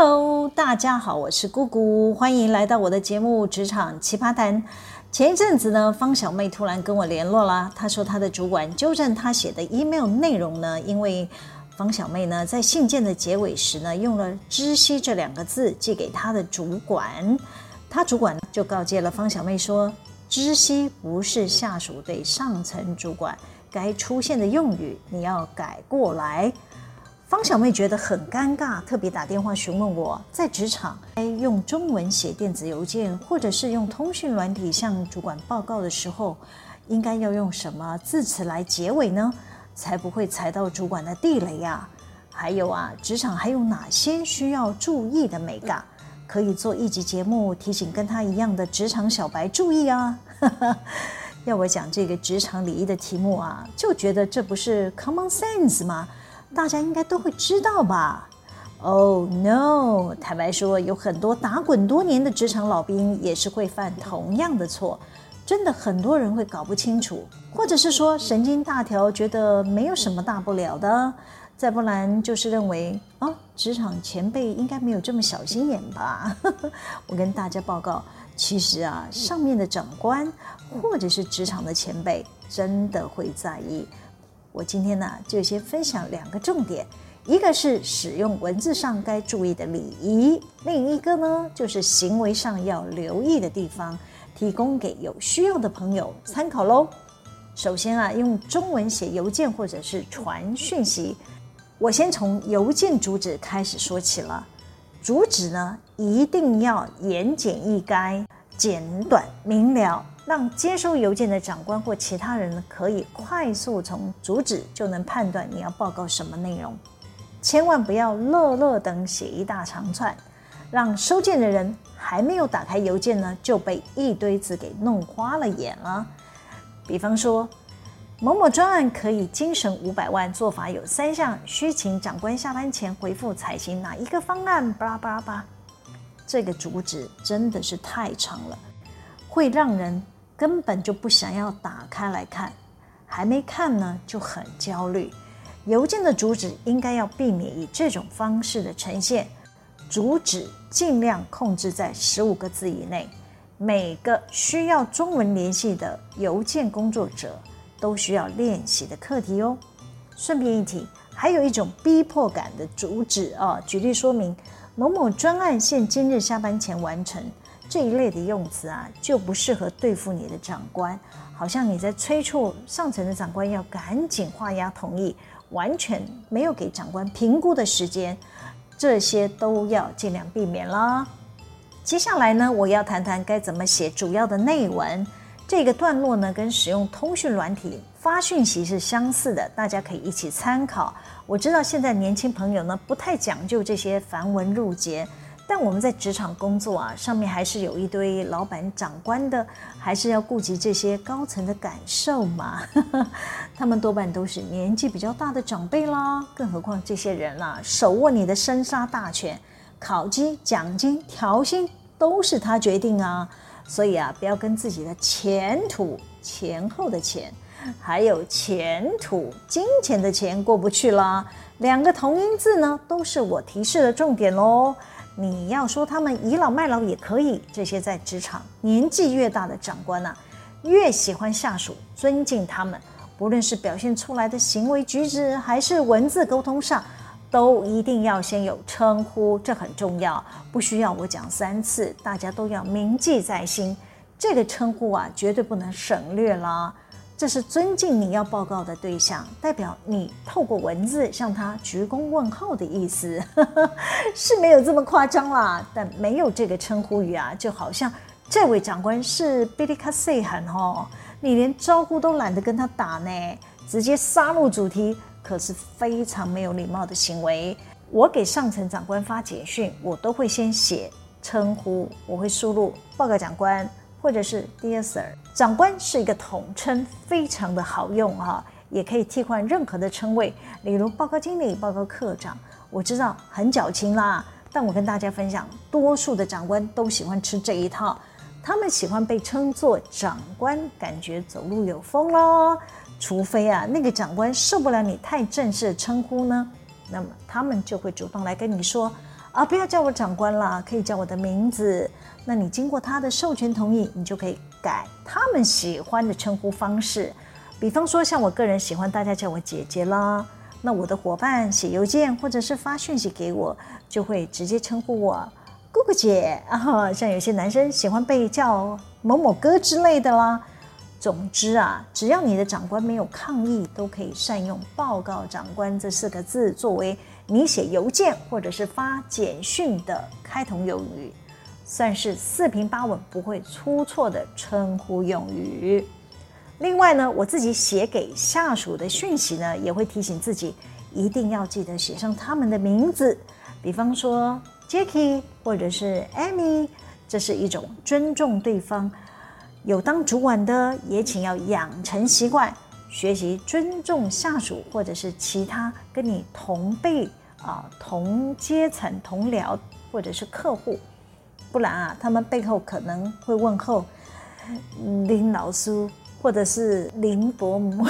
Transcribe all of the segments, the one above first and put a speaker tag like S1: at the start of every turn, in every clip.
S1: Hello，大家好，我是姑姑，欢迎来到我的节目《职场奇葩谈》。前一阵子呢，方小妹突然跟我联络了，她说她的主管纠正她写的 email 内容呢，因为方小妹呢在信件的结尾时呢用了“知悉”这两个字寄给她的主管，她主管就告诫了方小妹说：“知悉不是下属对上层主管该出现的用语，你要改过来。”方小妹觉得很尴尬，特别打电话询问我，在职场该用中文写电子邮件，或者是用通讯软体向主管报告的时候，应该要用什么字词来结尾呢？才不会踩到主管的地雷呀？还有啊，职场还有哪些需要注意的眉角？可以做一集节目提醒跟他一样的职场小白注意啊！要我讲这个职场礼仪的题目啊，就觉得这不是 common sense 吗？大家应该都会知道吧？Oh no！坦白说，有很多打滚多年的职场老兵也是会犯同样的错。真的很多人会搞不清楚，或者是说神经大条，觉得没有什么大不了的。再不然就是认为啊，职场前辈应该没有这么小心眼吧？我跟大家报告，其实啊，上面的长官或者是职场的前辈真的会在意。我今天呢，就先分享两个重点，一个是使用文字上该注意的礼仪，另一个呢就是行为上要留意的地方，提供给有需要的朋友参考喽。首先啊，用中文写邮件或者是传讯息，我先从邮件主旨开始说起了。主旨呢，一定要言简意赅、简短明了。让接收邮件的长官或其他人可以快速从主旨就能判断你要报告什么内容，千万不要乐乐等写一大长串，让收件的人还没有打开邮件呢就被一堆字给弄花了眼了。比方说，某某专案可以精省五百万，做法有三项，需请长官下班前回复采行哪一个方案？巴拉巴拉巴，这个主旨真的是太长了，会让人。根本就不想要打开来看，还没看呢就很焦虑。邮件的主旨应该要避免以这种方式的呈现，主旨尽量控制在十五个字以内。每个需要中文联系的邮件工作者都需要练习的课题哦。顺便一提，还有一种逼迫感的主旨啊，举例说明某某专案现今日下班前完成。这一类的用词啊，就不适合对付你的长官，好像你在催促上层的长官要赶紧画押同意，完全没有给长官评估的时间，这些都要尽量避免啦。接下来呢，我要谈谈该怎么写主要的内文。这个段落呢，跟使用通讯软体发讯息是相似的，大家可以一起参考。我知道现在年轻朋友呢，不太讲究这些繁文缛节。但我们在职场工作啊，上面还是有一堆老板、长官的，还是要顾及这些高层的感受嘛。他们多半都是年纪比较大的长辈啦，更何况这些人啊，手握你的生杀大权，考绩、奖金、调薪都是他决定啊。所以啊，不要跟自己的前途、前后的钱，还有前途、金钱的钱过不去啦。两个同音字呢，都是我提示的重点喽。你要说他们倚老卖老也可以，这些在职场年纪越大的长官呐，越喜欢下属尊敬他们，不论是表现出来的行为举止，还是文字沟通上，都一定要先有称呼，这很重要，不需要我讲三次，大家都要铭记在心。这个称呼啊，绝对不能省略啦。这是尊敬你要报告的对象，代表你透过文字向他鞠躬问候的意思，是没有这么夸张啦。但没有这个称呼语啊，就好像这位长官是比利卡塞罕哦，你连招呼都懒得跟他打呢，直接杀入主题，可是非常没有礼貌的行为。我给上层长官发简讯，我都会先写称呼，我会输入报告长官。或者是 Dear Sir，长官是一个统称，非常的好用哈，也可以替换任何的称谓，例如报告经理、报告科长。我知道很矫情啦，但我跟大家分享，多数的长官都喜欢吃这一套，他们喜欢被称作长官，感觉走路有风咯。除非啊，那个长官受不了你太正式的称呼呢，那么他们就会主动来跟你说。啊，不要叫我长官啦，可以叫我的名字。那你经过他的授权同意，你就可以改他们喜欢的称呼方式。比方说，像我个人喜欢大家叫我姐姐啦，那我的伙伴写邮件或者是发讯息给我，就会直接称呼我姑姑姐啊。像有些男生喜欢被叫某某哥之类的啦。总之啊，只要你的长官没有抗议，都可以善用“报告长官”这四个字作为你写邮件或者是发简讯的开头用语，算是四平八稳、不会出错的称呼用语。另外呢，我自己写给下属的讯息呢，也会提醒自己一定要记得写上他们的名字，比方说 Jackie 或者是 Amy，这是一种尊重对方。有当主管的，也请要养成习惯，学习尊重下属或者是其他跟你同辈啊、同阶层、同僚或者是客户，不然啊，他们背后可能会问候林老师或者是林伯母。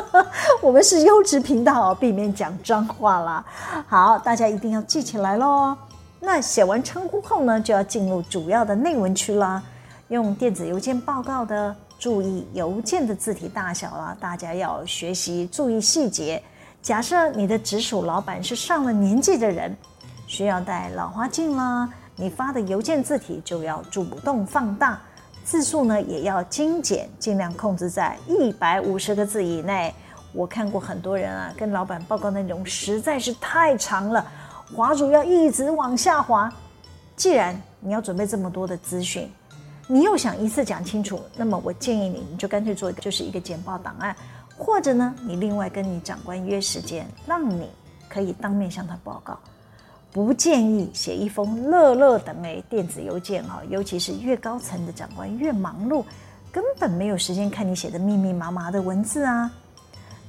S1: 我们是优质频道，避免讲脏话啦。好，大家一定要记起来喽。那写完称呼后呢，就要进入主要的内文区啦。用电子邮件报告的，注意邮件的字体大小啦，大家要学习注意细节。假设你的直属老板是上了年纪的人，需要戴老花镜啦，你发的邮件字体就要主动放大，字数呢也要精简，尽量控制在一百五十个字以内。我看过很多人啊，跟老板报告内容实在是太长了，滑鼠要一直往下滑。既然你要准备这么多的资讯，你又想一次讲清楚，那么我建议你，你就干脆做一个，就是一个简报档案，或者呢，你另外跟你长官约时间，让你可以当面向他报告。不建议写一封乐乐等诶电子邮件哈，尤其是越高层的长官越忙碌，根本没有时间看你写的密密麻麻的文字啊。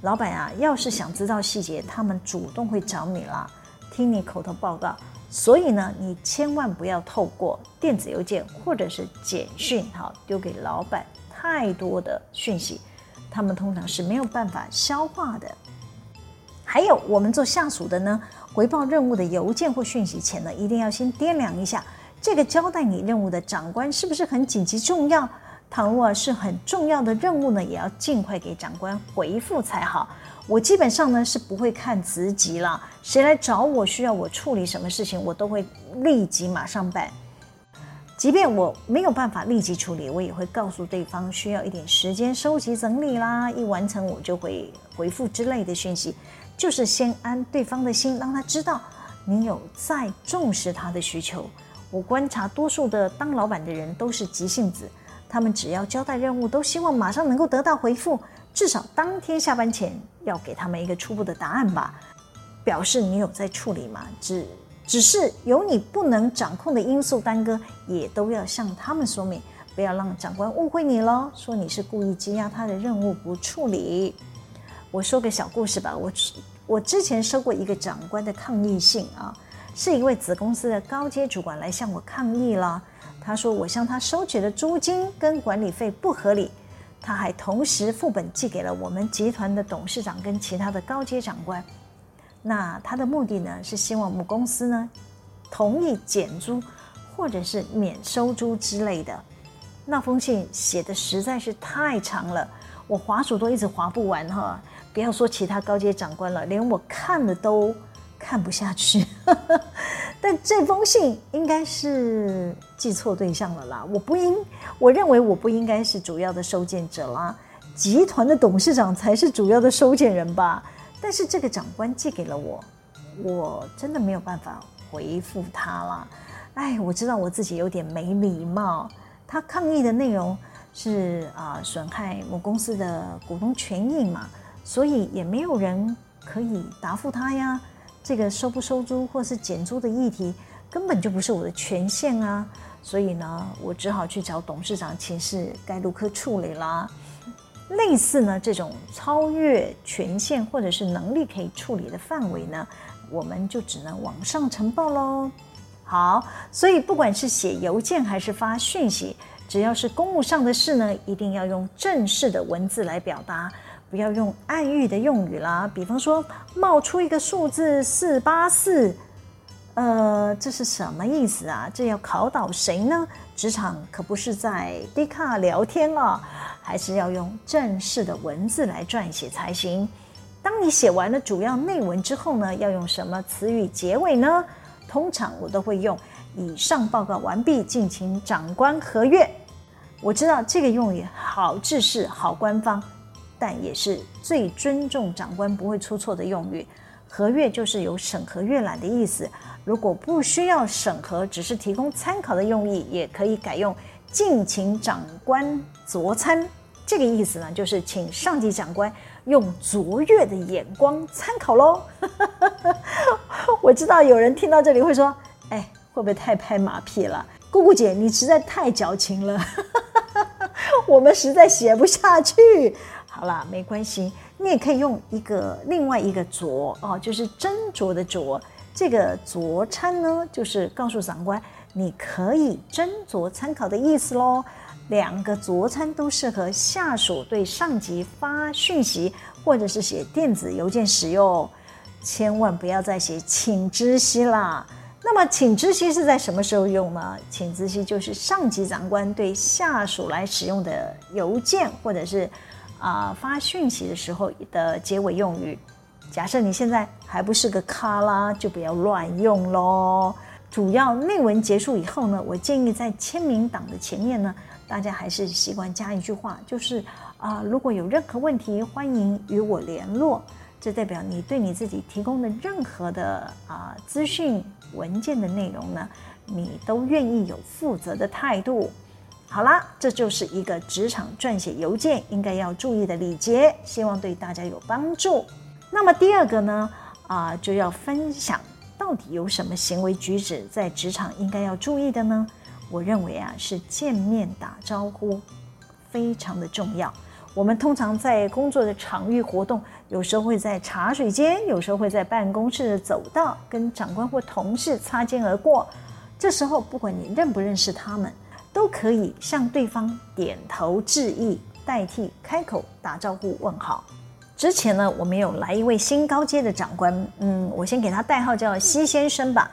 S1: 老板啊，要是想知道细节，他们主动会找你啦，听你口头报告。所以呢，你千万不要透过电子邮件或者是简讯，哈丢给老板太多的讯息，他们通常是没有办法消化的。还有，我们做下属的呢，回报任务的邮件或讯息前呢，一定要先掂量一下这个交代你任务的长官是不是很紧急重要。倘若是很重要的任务呢，也要尽快给长官回复才好。我基本上呢是不会看职级了，谁来找我需要我处理什么事情，我都会立即马上办。即便我没有办法立即处理，我也会告诉对方需要一点时间收集整理啦。一完成我就会回复之类的讯息，就是先安对方的心，让他知道你有在重视他的需求。我观察多数的当老板的人都是急性子，他们只要交代任务，都希望马上能够得到回复。至少当天下班前要给他们一个初步的答案吧，表示你有在处理嘛？只只是有你不能掌控的因素耽搁，也都要向他们说明，不要让长官误会你喽，说你是故意积压他的任务不处理。我说个小故事吧，我我之前收过一个长官的抗议信啊，是一位子公司的高阶主管来向我抗议了，他说我向他收取的租金跟管理费不合理。他还同时副本寄给了我们集团的董事长跟其他的高阶长官。那他的目的呢，是希望母公司呢同意减租或者是免收租之类的。那封信写的实在是太长了，我滑鼠都一直滑不完哈。不要说其他高阶长官了，连我看了都看不下去。但这封信应该是寄错对象了啦，我不应，我认为我不应该是主要的收件者啦，集团的董事长才是主要的收件人吧。但是这个长官寄给了我，我真的没有办法回复他啦。哎，我知道我自己有点没礼貌。他抗议的内容是啊，损害我公司的股东权益嘛，所以也没有人可以答复他呀。这个收不收租或是减租的议题根本就不是我的权限啊，所以呢，我只好去找董事长请示该如何处理啦。类似呢这种超越权限或者是能力可以处理的范围呢，我们就只能往上呈报喽。好，所以不管是写邮件还是发讯息，只要是公务上的事呢，一定要用正式的文字来表达。不要用暗喻的用语啦，比方说冒出一个数字四八四，呃，这是什么意思啊？这要考倒谁呢？职场可不是在 D 卡聊天啊，还是要用正式的文字来撰写才行。当你写完了主要内文之后呢，要用什么词语结尾呢？通常我都会用“以上报告完毕，敬请长官核阅”。我知道这个用语好制式、好官方，但也是最尊重长官、不会出错的用语。核阅就是有审核阅览的意思。如果不需要审核，只是提供参考的用意，也可以改用“敬请长官酌参”。这个意思呢，就是请上级长官用卓越的眼光参考喽。我知道有人听到这里会说：“哎，会不会太拍马屁了？”姑姑姐，你实在太矫情了。我们实在写不下去。好啦，没关系，你也可以用一个另外一个酌哦，就是斟酌的酌。这个酌参呢，就是告诉长官你可以斟酌参考的意思喽。两个酌参都适合下属对上级发讯息或者是写电子邮件使用，千万不要再写请知悉啦。那么，请知悉是在什么时候用呢？请知悉就是上级长官对下属来使用的邮件，或者是啊、发讯息的时候的结尾用语。假设你现在还不是个咖啦，就不要乱用喽。主要内文结束以后呢，我建议在签名档的前面呢，大家还是习惯加一句话，就是啊、如果有任何问题，欢迎与我联络。这代表你对你自己提供的任何的啊、呃、资讯文件的内容呢，你都愿意有负责的态度。好啦，这就是一个职场撰写邮件应该要注意的礼节，希望对大家有帮助。那么第二个呢，啊、就要分享到底有什么行为举止在职场应该要注意的呢？我认为啊，是见面打招呼非常的重要。我们通常在工作的场域活动，有时候会在茶水间，有时候会在办公室的走道，跟长官或同事擦肩而过。这时候，不管你认不认识他们，都可以向对方点头致意，代替开口打招呼问好。之前呢，我们有来一位新高阶的长官，嗯，我先给他代号叫西先生吧。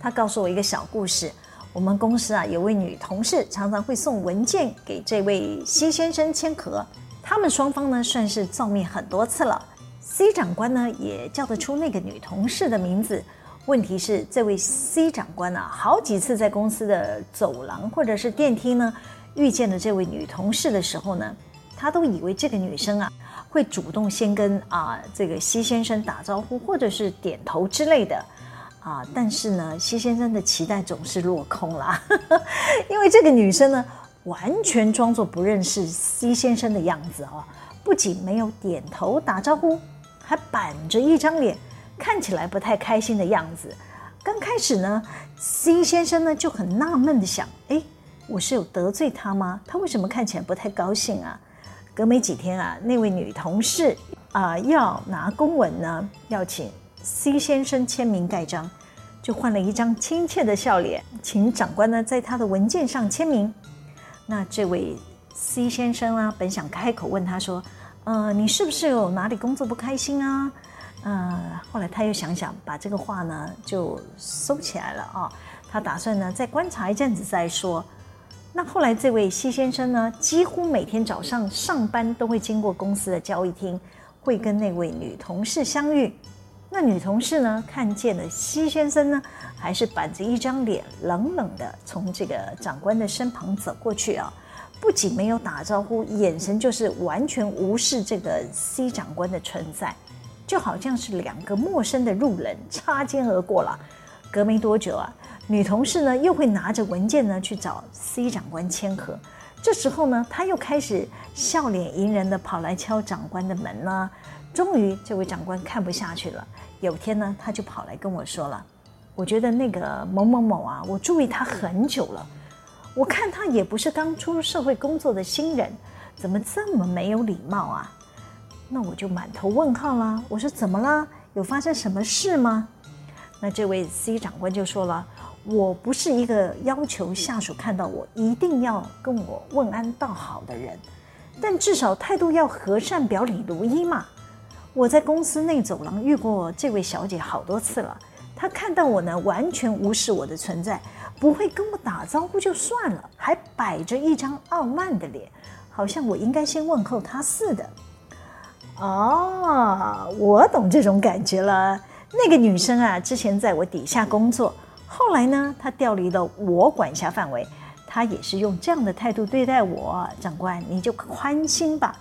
S1: 他告诉我一个小故事。我们公司啊，有位女同事常常会送文件给这位西先生签核。他们双方呢，算是照面很多次了。C 长官呢，也叫得出那个女同事的名字。问题是，这位 C 长官啊，好几次在公司的走廊或者是电梯呢，遇见了这位女同事的时候呢，他都以为这个女生啊，会主动先跟啊这个 C 先生打招呼，或者是点头之类的。啊，但是呢，西先生的期待总是落空了，因为这个女生呢，完全装作不认识西先生的样子啊，不仅没有点头打招呼，还板着一张脸，看起来不太开心的样子。刚开始呢，，C 先生呢就很纳闷的想，哎，我是有得罪他吗？他为什么看起来不太高兴啊？隔没几天啊，那位女同事啊要拿公文呢，要请。C 先生签名盖章，就换了一张亲切的笑脸，请长官呢在他的文件上签名。那这位 C 先生啊，本想开口问他说：“呃，你是不是有哪里工作不开心啊？”呃，后来他又想想，把这个话呢就收起来了啊。他打算呢再观察一阵子再说。那后来这位 C 先生呢，几乎每天早上上班都会经过公司的交易厅，会跟那位女同事相遇。那女同事呢，看见了西先生呢，还是板着一张脸，冷冷的从这个长官的身旁走过去啊，不仅没有打招呼，眼神就是完全无视这个 C 长官的存在，就好像是两个陌生的路人擦肩而过了。隔没多久啊，女同事呢又会拿着文件呢去找 C 长官签核，这时候呢，她又开始笑脸迎人的跑来敲长官的门呢。终于，这位长官看不下去了。有天呢，他就跑来跟我说了：“我觉得那个某某某啊，我注意他很久了，我看他也不是刚出社会工作的新人，怎么这么没有礼貌啊？”那我就满头问号了。我说：“怎么了？有发生什么事吗？”那这位 C 长官就说了：“我不是一个要求下属看到我一定要跟我问安道好的人，但至少态度要和善，表里如一嘛。”我在公司内走廊遇过这位小姐好多次了，她看到我呢，完全无视我的存在，不会跟我打招呼就算了，还摆着一张傲慢的脸，好像我应该先问候她似的。哦，我懂这种感觉了。那个女生啊，之前在我底下工作，后来呢，她调离了我管辖范围，她也是用这样的态度对待我。长官，你就宽心吧。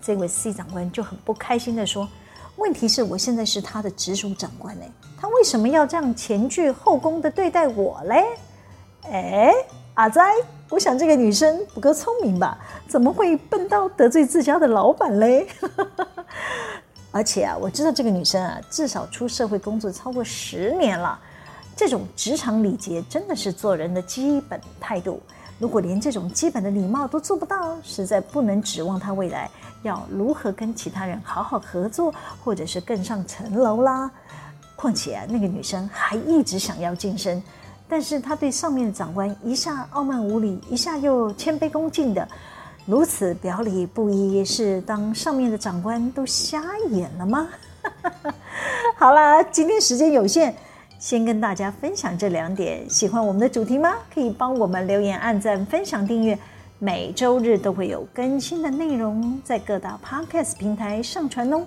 S1: 这位 C 长官就很不开心地说。问题是我现在是他的直属长官呢，他为什么要这样前倨后恭的对待我嘞？哎，阿哉，我想这个女生不够聪明吧？怎么会笨到得罪自家的老板嘞？而且啊，我知道这个女生啊，至少出社会工作超过十年了，这种职场礼节真的是做人的基本态度。如果连这种基本的礼貌都做不到，实在不能指望她未来要如何跟其他人好好合作，或者是更上层楼啦。况且啊，那个女生还一直想要晋升，但是他对上面的长官一下傲慢无礼，一下又谦卑恭敬的，如此表里不一，是当上面的长官都瞎眼了吗？好啦，今天时间有限。先跟大家分享这两点，喜欢我们的主题吗？可以帮我们留言、按赞、分享、订阅，每周日都会有更新的内容在各大 Podcast 平台上传哦，